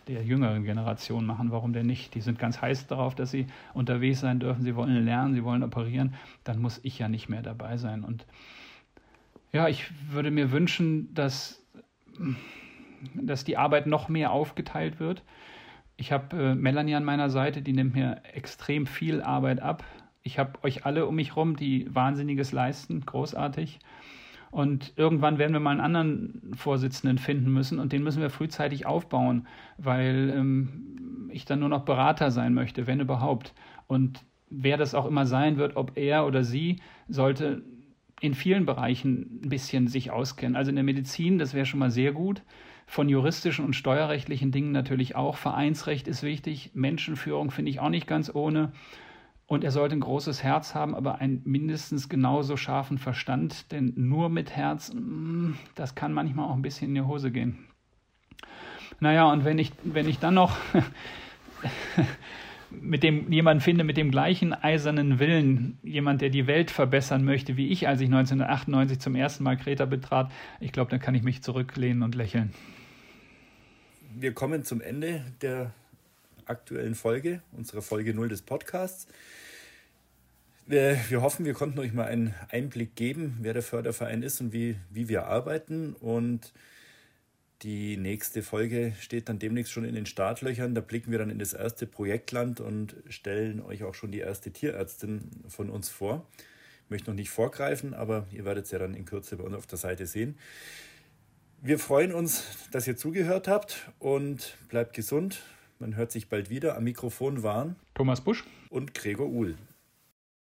der jüngeren Generation machen. Warum denn nicht? Die sind ganz heiß darauf, dass sie unterwegs sein dürfen. Sie wollen lernen, sie wollen operieren. Dann muss ich ja nicht mehr dabei sein. Und ja, ich würde mir wünschen, dass, dass die Arbeit noch mehr aufgeteilt wird. Ich habe äh, Melanie an meiner Seite, die nimmt mir extrem viel Arbeit ab. Ich habe euch alle um mich herum, die Wahnsinniges leisten, großartig. Und irgendwann werden wir mal einen anderen Vorsitzenden finden müssen und den müssen wir frühzeitig aufbauen, weil ähm, ich dann nur noch Berater sein möchte, wenn überhaupt. Und wer das auch immer sein wird, ob er oder sie, sollte in vielen Bereichen ein bisschen sich auskennen. Also in der Medizin, das wäre schon mal sehr gut. Von juristischen und steuerrechtlichen Dingen natürlich auch. Vereinsrecht ist wichtig. Menschenführung finde ich auch nicht ganz ohne. Und er sollte ein großes Herz haben, aber einen mindestens genauso scharfen Verstand, denn nur mit Herz, mm, das kann manchmal auch ein bisschen in die Hose gehen. Naja, und wenn ich, wenn ich dann noch mit dem jemanden finde mit dem gleichen eisernen Willen, jemand, der die Welt verbessern möchte, wie ich, als ich 1998 zum ersten Mal Kreta betrat, ich glaube, dann kann ich mich zurücklehnen und lächeln. Wir kommen zum Ende der aktuellen Folge, unserer Folge 0 des Podcasts. Wir, wir, hoffen, wir konnten euch mal einen Einblick geben, wer der Förderverein ist und wie, wie wir arbeiten. Und die nächste Folge steht dann demnächst schon in den Startlöchern. Da blicken wir dann in das erste Projektland und stellen euch auch schon die erste Tierärztin von uns vor. Ich möchte noch nicht vorgreifen, aber ihr werdet es ja dann in Kürze bei uns auf der Seite sehen. Wir freuen uns, dass ihr zugehört habt und bleibt gesund. Man hört sich bald wieder. Am Mikrofon waren Thomas Busch und Gregor Uhl.